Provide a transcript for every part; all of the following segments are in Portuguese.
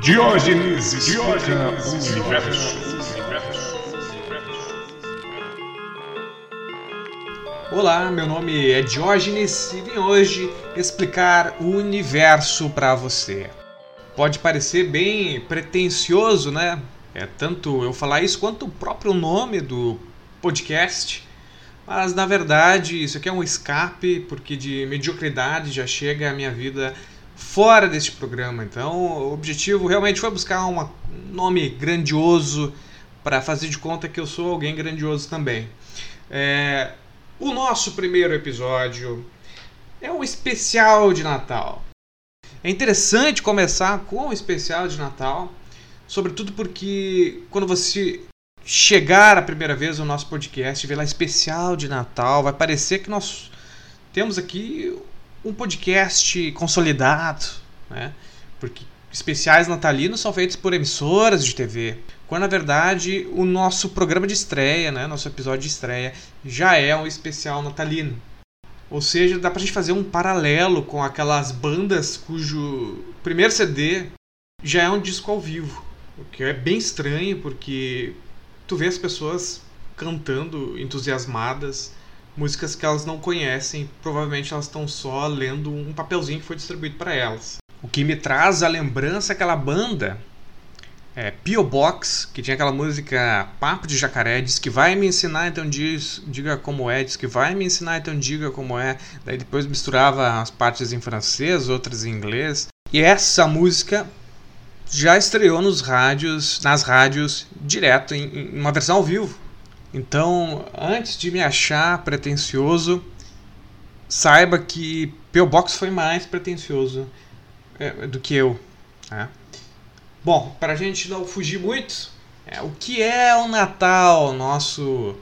Diógenes explica o universo. Olá, meu nome é Diógenes e vim hoje explicar o universo para você. Pode parecer bem pretensioso, né? É tanto eu falar isso quanto o próprio nome do podcast. Mas na verdade, isso aqui é um escape, porque de mediocridade já chega a minha vida fora deste programa. Então, o objetivo realmente foi buscar um nome grandioso para fazer de conta que eu sou alguém grandioso também. É, o nosso primeiro episódio é um especial de Natal. É interessante começar com um especial de Natal, sobretudo porque quando você chegar a primeira vez no nosso podcast, ver lá especial de Natal, vai parecer que nós temos aqui um podcast consolidado, né? Porque especiais natalinos são feitos por emissoras de TV, quando na verdade o nosso programa de estreia, né, nosso episódio de estreia, já é um especial natalino. Ou seja, dá pra gente fazer um paralelo com aquelas bandas cujo primeiro CD já é um disco ao vivo. O que é bem estranho, porque tu vê as pessoas cantando entusiasmadas músicas que elas não conhecem, provavelmente elas estão só lendo um papelzinho que foi distribuído para elas. O que me traz a lembrança aquela banda é, P.O. Box, que tinha aquela música Papo de Jacaré, diz que vai me ensinar, então diz, diga como é, diz que vai me ensinar, então diga como é. Daí depois misturava as partes em francês, outras em inglês. E essa música já estreou nos rádios, nas rádios, direto, em, em uma versão ao vivo. Então, antes de me achar pretencioso, saiba que P.O. Box foi mais pretencioso é, do que eu. Né? Bom, para a gente não fugir muito, é, o que é o Natal, nosso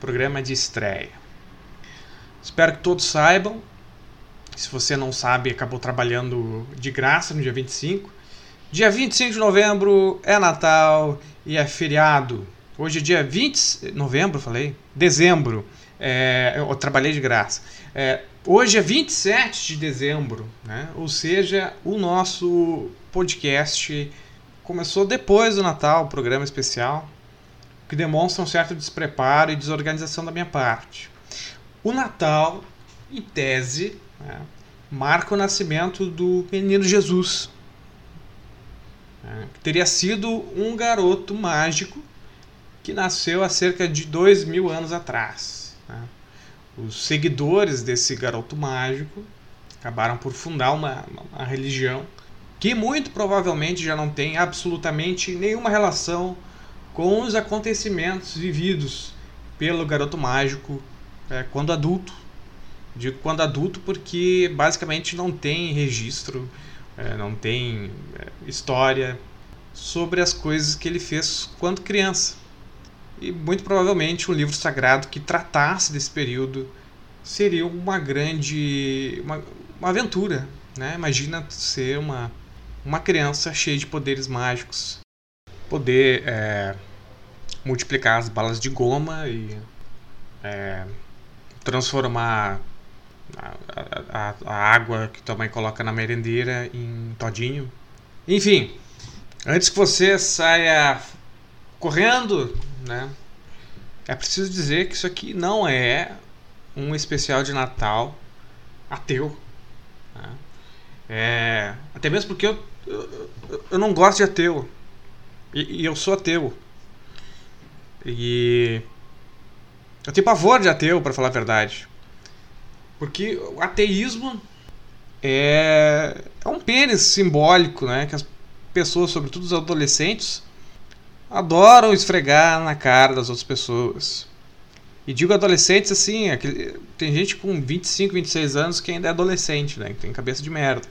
programa de estreia? Espero que todos saibam. Se você não sabe, acabou trabalhando de graça no dia 25. Dia 25 de novembro é Natal e é feriado. Hoje é dia 20 de novembro, falei? Dezembro. É, eu trabalhei de graça. É, hoje é 27 de dezembro, né? ou seja, o nosso podcast começou depois do Natal, o programa especial, que demonstra um certo despreparo e desorganização da minha parte. O Natal, em tese, né, marca o nascimento do menino Jesus, né, que teria sido um garoto mágico que nasceu há cerca de dois mil anos atrás. Né. Os seguidores desse garoto mágico acabaram por fundar uma, uma religião que muito provavelmente já não tem absolutamente nenhuma relação com os acontecimentos vividos pelo garoto mágico é, quando adulto. Digo quando adulto porque basicamente não tem registro, é, não tem é, história sobre as coisas que ele fez quando criança. E muito provavelmente um livro sagrado que tratasse desse período seria uma grande uma, uma aventura. Né? Imagina ser uma uma criança cheia de poderes mágicos, poder é, multiplicar as balas de goma e é, transformar a, a, a, água que tua mãe coloca na merendeira em todinho. Enfim, antes que você saia correndo, né? É preciso dizer que isso aqui não é um especial de Natal ateu. Né? É, até mesmo porque eu eu, eu não gosto de ateu. E, e, eu sou ateu. E. Eu tenho pavor de ateu, para falar a verdade. Porque o ateísmo é, é um pênis simbólico, né? Que as pessoas, sobretudo os adolescentes, adoram esfregar na cara das outras pessoas. E digo adolescentes assim, tem gente com 25, 26 anos que ainda é adolescente, né? Que tem cabeça de merda.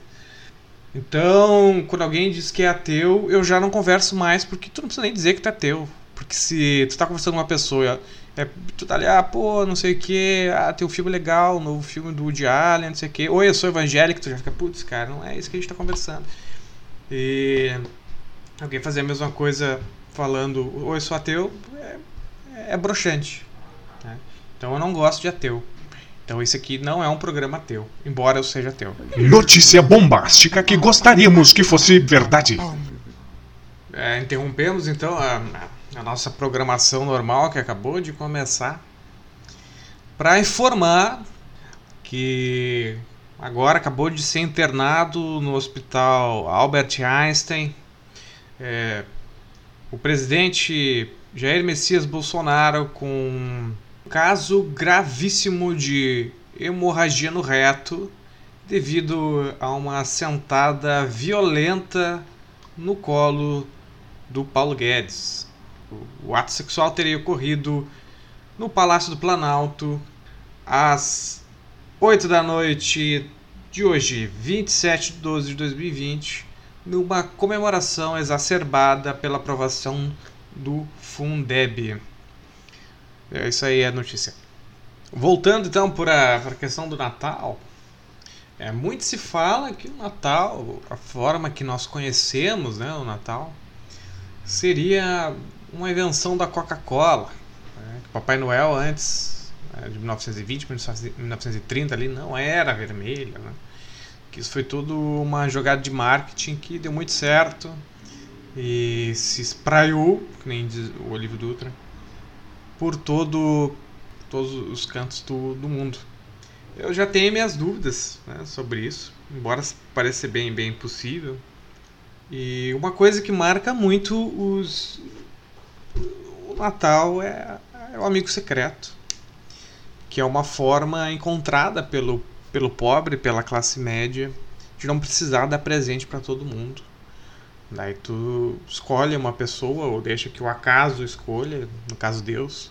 Então, quando alguém diz que é ateu, eu já não converso mais, porque tu não precisa nem dizer que tu é ateu. Porque se tu tá conversando com uma pessoa, é, tu tá ali, ah, pô, não sei o que, ah, tem um filme legal, um novo filme do Woody Allen, não sei o que. Oi, eu sou evangélico, tu já fica, putz, cara, não é isso que a gente tá conversando. E alguém fazer a mesma coisa falando, oi, sou ateu, é, é broxante. Né? Então eu não gosto de ateu. Então esse aqui não é um programa teu, embora eu seja teu. Notícia bombástica que gostaríamos que fosse verdade. É, interrompemos então a, a nossa programação normal que acabou de começar para informar que agora acabou de ser internado no hospital Albert Einstein é, o presidente Jair Messias Bolsonaro com um caso gravíssimo de hemorragia no reto devido a uma sentada violenta no colo do Paulo Guedes. O ato sexual teria ocorrido no Palácio do Planalto às 8 da noite de hoje, 27 de 12 de 2020, numa comemoração exacerbada pela aprovação do Fundeb. É, isso aí é notícia. Voltando então para a questão do Natal, é, muito se fala que o Natal, a forma que nós conhecemos né, o Natal, seria uma invenção da Coca-Cola. Né? Papai Noel antes né, de 1920, 1930 ali não era vermelho. Né? Que isso foi tudo uma jogada de marketing que deu muito certo e se espraiou, que nem diz o Olívio Dutra, por todo, todos os cantos do, do mundo. Eu já tenho minhas dúvidas né, sobre isso, embora pareça bem, bem possível. E uma coisa que marca muito os, o Natal é, é o amigo secreto, que é uma forma encontrada pelo, pelo pobre, pela classe média, de não precisar dar presente para todo mundo. Daí tu escolhe uma pessoa ou deixa que o acaso escolha, no caso Deus,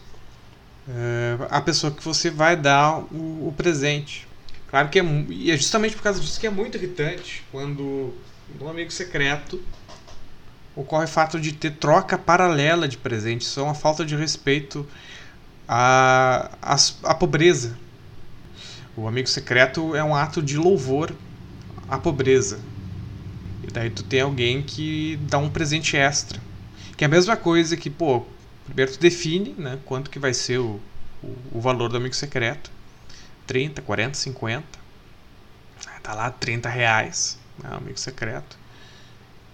é, a pessoa que você vai dar o, presente. Claro que é, e é justamente por causa disso que é muito irritante quando no amigo secreto ocorre o fato de ter troca paralela de presentes. Isso é uma falta de respeito à, à, à pobreza. O amigo secreto é um ato de louvor à pobreza. E daí tu tem alguém que dá um presente extra. Que é a mesma coisa que, pô, primeiro tu define né, quanto que vai ser o, o, o valor do amigo secreto. 30, 40, 50. Tá lá 30 reais, né, amigo secreto.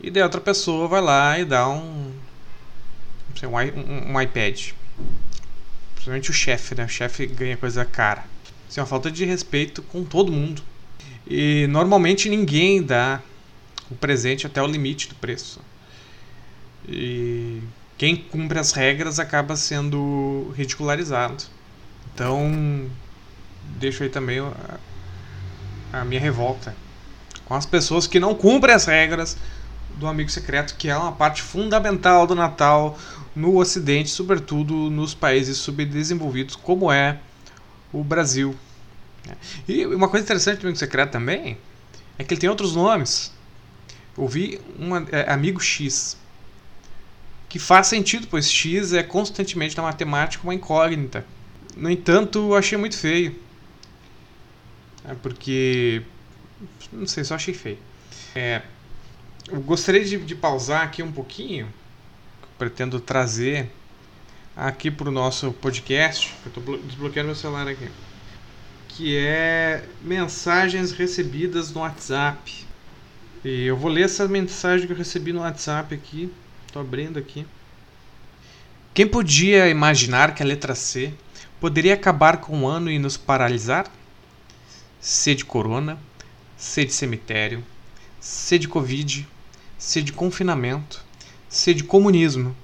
E daí outra pessoa vai lá e dá um, sei, um, um, um iPad. Principalmente o chefe, né? O chefe ganha coisa cara. Isso é uma falta de respeito com todo mundo. E normalmente ninguém dá o presente até o limite do preço. E quem cumpre as regras acaba sendo ridicularizado. Então, deixo aí também a, a minha revolta com as pessoas que não cumprem as regras do amigo secreto, que é uma parte fundamental do Natal no Ocidente, sobretudo nos países subdesenvolvidos, como é o Brasil. E uma coisa interessante do amigo secreto também é que ele tem outros nomes. Ouvi um é, amigo X, que faz sentido, pois X é constantemente na matemática uma incógnita. No entanto, achei muito feio. É porque. Não sei, só achei feio. É, eu gostaria de, de pausar aqui um pouquinho. Pretendo trazer aqui para o nosso podcast. Eu estou desbloqueando meu celular aqui. Que é mensagens recebidas no WhatsApp. E eu vou ler essa mensagem que eu recebi no WhatsApp aqui. Estou abrindo aqui. Quem podia imaginar que a letra C poderia acabar com o ano e nos paralisar? C de corona, C de cemitério, C de covid, C de confinamento, C de comunismo.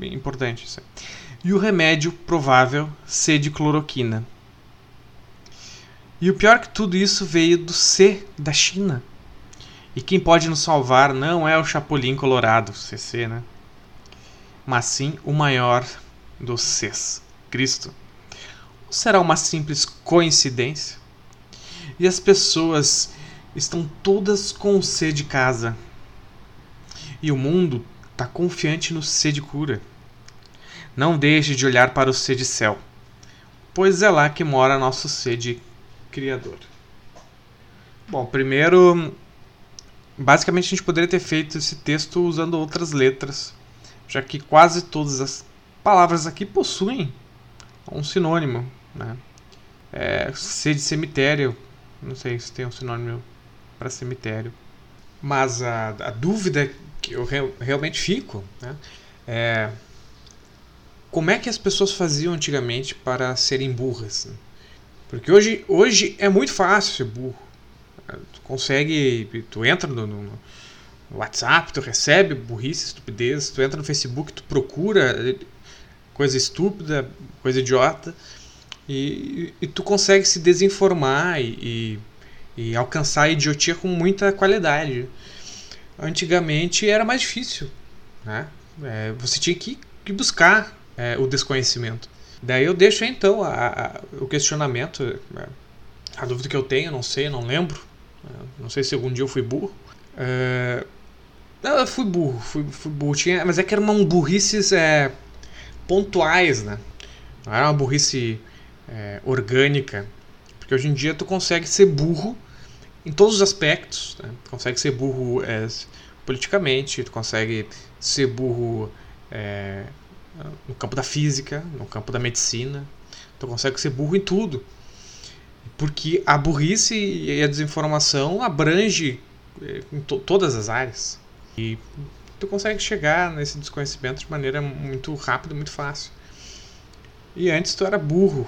Importante isso. E o remédio provável C de cloroquina. E o pior que tudo isso veio do C da China. E quem pode nos salvar não é o Chapolin Colorado, CC, né? Mas sim o maior dos Cs, Cristo. Ou será uma simples coincidência? E as pessoas estão todas com o C de casa. E o mundo está confiante no C de cura. Não deixe de olhar para o C de céu, pois é lá que mora nosso C de criador. Bom, primeiro Basicamente a gente poderia ter feito esse texto usando outras letras, já que quase todas as palavras aqui possuem um sinônimo. Né? É, C de cemitério, não sei se tem um sinônimo para cemitério. Mas a, a dúvida que eu re realmente fico, né? É, como é que as pessoas faziam antigamente para serem burras? Né? Porque hoje, hoje é muito fácil ser burro. Tu consegue, tu entra no, no, WhatsApp, tu recebe burrice, estupidez, tu entra no Facebook, tu procura coisa estúpida, coisa idiota, e, e tu consegue se desinformar e, e alcançar a idiotia com muita qualidade. Antigamente era mais difícil, né? É, você tinha que, que buscar é, o desconhecimento. Daí eu deixo então a, a, o questionamento, é, a dúvida que eu tenho, não sei, não lembro, é, não sei se algum dia eu fui burro. É, eu fui burro, fui, fui burro, tinha, mas é que eram burrices é, pontuais, né? Não era uma burrice é, orgânica, porque hoje em dia tu consegue ser burro em todos os aspectos, né? tu consegue ser burro é, politicamente, tu consegue ser burro é, no campo da física, no campo da medicina, tu consegue ser burro em tudo. Porque a burrice e a desinformação abrange é, em to todas as áreas. E tu consegue chegar nesse desconhecimento de maneira muito rápida, muito fácil. E antes tu era burro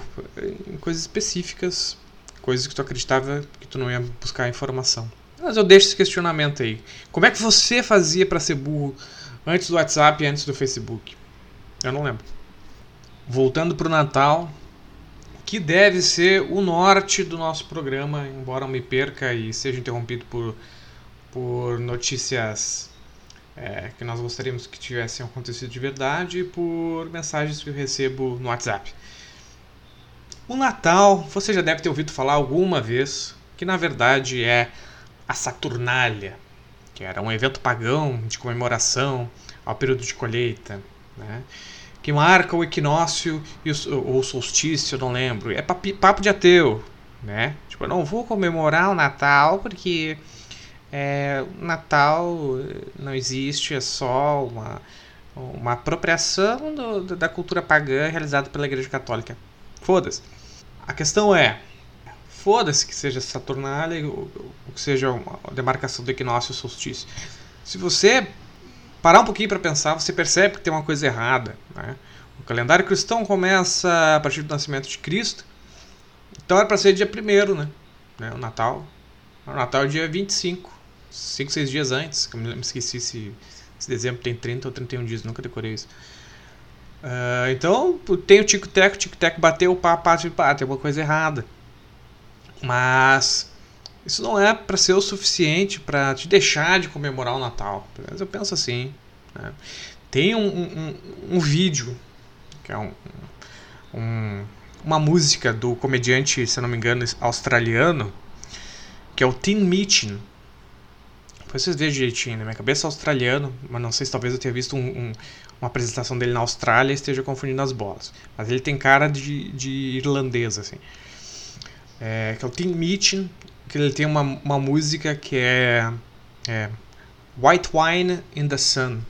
em coisas específicas, coisas que tu acreditava que tu não ia buscar informação. Mas eu deixo esse questionamento aí. Como é que você fazia para ser burro antes do WhatsApp e antes do Facebook? Eu não lembro. Voltando para o Natal, que deve ser o norte do nosso programa, embora eu me perca e seja interrompido por, por notícias é, que nós gostaríamos que tivessem acontecido de verdade e por mensagens que eu recebo no WhatsApp. O Natal, você já deve ter ouvido falar alguma vez, que na verdade é a Saturnália, que era um evento pagão de comemoração ao período de colheita, né? que marca o equinócio ou solstício, não lembro. É papo de ateu, né? Tipo, eu não vou comemorar o Natal porque é, Natal não existe, é só uma, uma apropriação do, da cultura pagã realizada pela Igreja Católica. Foda-se. A questão é, foda-se que seja Saturnália ou, que seja uma demarcação do equinócio e solstício. Se você parar um pouquinho para pensar, você percebe que tem uma coisa errada. Né? O calendário cristão começa a partir do nascimento de Cristo, então era para ser dia 1 né? né? O Natal. O Natal é dia 25, 5, 6 dias antes. Eu me esqueci se, se dezembro tem 30 ou 31 dias, nunca decorei isso. Uh, então, tem o tico-teco, tico-teco bateu, pá, pá, pá, tem uma coisa errada. Mas isso não é para ser o suficiente para te deixar de comemorar o Natal. Menos eu penso assim. Né? Tem um, um, um, vídeo, que é um, um, uma música do comediante, se não me engano, australiano, que é o Teen Meeting. Vocês vejam direitinho, na minha cabeça é australiano, mas não sei se talvez eu tenha visto um, uma apresentação dele na Austrália esteja confundindo as bolas. Mas ele tem cara de, de irlandês, assim. É, que é o Teen Meeting, que ele tem uma, uma música que é, é White Wine in the Sun,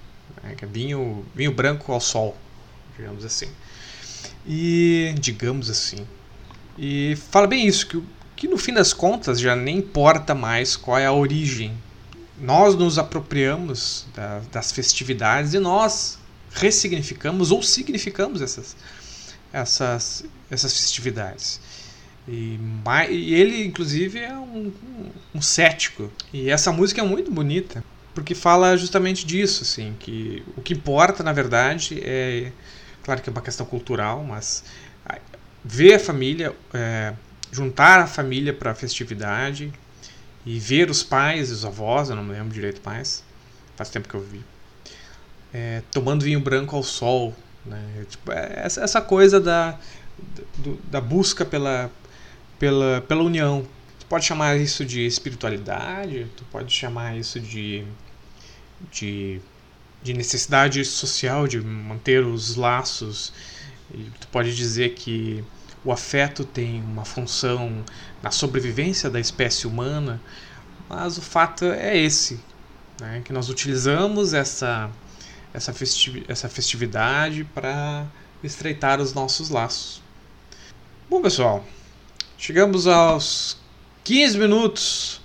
né, que é vinho, vinho branco ao sol, digamos assim. E digamos assim. E fala bem isso, que, que no fim das contas já nem importa mais qual é a origem. Nós nos apropriamos da, das festividades e nós ressignificamos ou significamos essas, essas, essas festividades. E, e ele, inclusive, é um, um, um, cético. E essa música é muito bonita, porque fala justamente disso, assim, que o que importa, na verdade, é... Claro que é uma questão cultural, mas ver a família, é, juntar a família para a festividade e ver os pais os avós, eu não me lembro direito mais, faz tempo que eu vi, é, tomando vinho branco ao sol. Né? Tipo, é essa, essa coisa da, do, da busca pela, pela, pela união. Tu pode chamar isso de espiritualidade, tu pode chamar isso de, de, de necessidade social de manter os laços. E tu pode dizer que o afeto tem uma função na sobrevivência da espécie humana, mas o fato é esse, né? que nós utilizamos essa, essa, festi essa festividade para estreitar os nossos laços. Bom, pessoal, Chegamos aos 15 minutos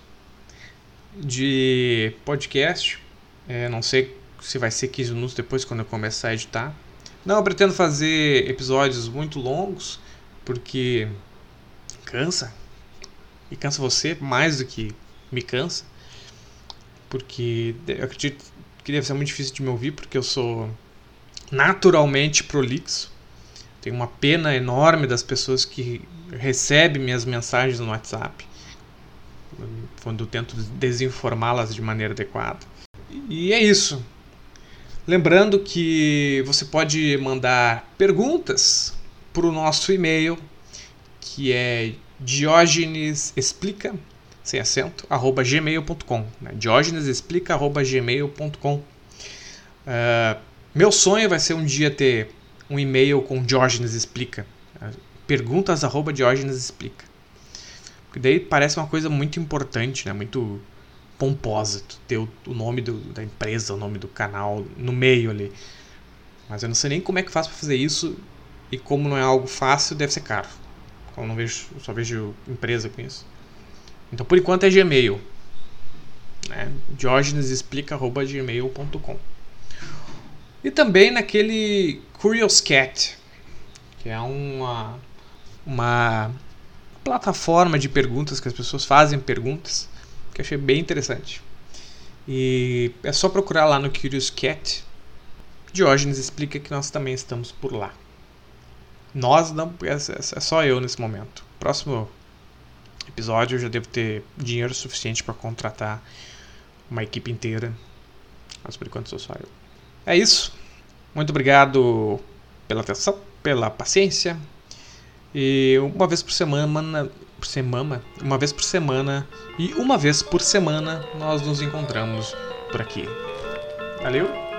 de podcast. É, não sei se vai ser 15 minutos depois quando eu começar a editar. Não, eu pretendo fazer episódios muito longos, porque cansa. E cansa você mais do que me cansa. Porque eu acredito que deve ser muito difícil de me ouvir, porque eu sou naturalmente prolixo. Tenho uma pena enorme das pessoas que recebem minhas mensagens no WhatsApp, quando eu tento desinformá-las de maneira adequada. E é isso. Lembrando que você pode mandar perguntas para o nosso e-mail, que é diogenesexplica, sem acento, arroba gmail.com. Né? Diogenesexplica, arroba gmail.com. Uh, meu sonho vai ser um dia ter um e-mail com Diógenes Explica. Perguntas arroba Diógenes Explica. Porque daí parece uma coisa muito importante, né? Muito pomposa. Tu ter o, o nome do, da empresa, o nome do canal no meio ali. Mas eu não sei nem como é que faz para fazer isso. E como não é algo fácil, deve ser caro. Eu não vejo, só vejo empresa com isso. Então por enquanto é Gmail. Né? diogenesexplica.gmail.com E também naquele Curious Cat, que é uma, uma plataforma de perguntas que as pessoas fazem perguntas que eu achei bem interessante. E é só procurar lá no Curious Cat. Diógenes explica que nós também estamos por lá. Nós não, é, é só eu nesse momento. Próximo episódio eu já devo ter dinheiro suficiente para contratar uma equipe inteira. Mas por enquanto sou só eu. É isso. Muito obrigado pela atenção, pela paciência. E uma vez por semana, por semana, uma vez por semana e uma vez por semana nós nos encontramos por aqui. Valeu?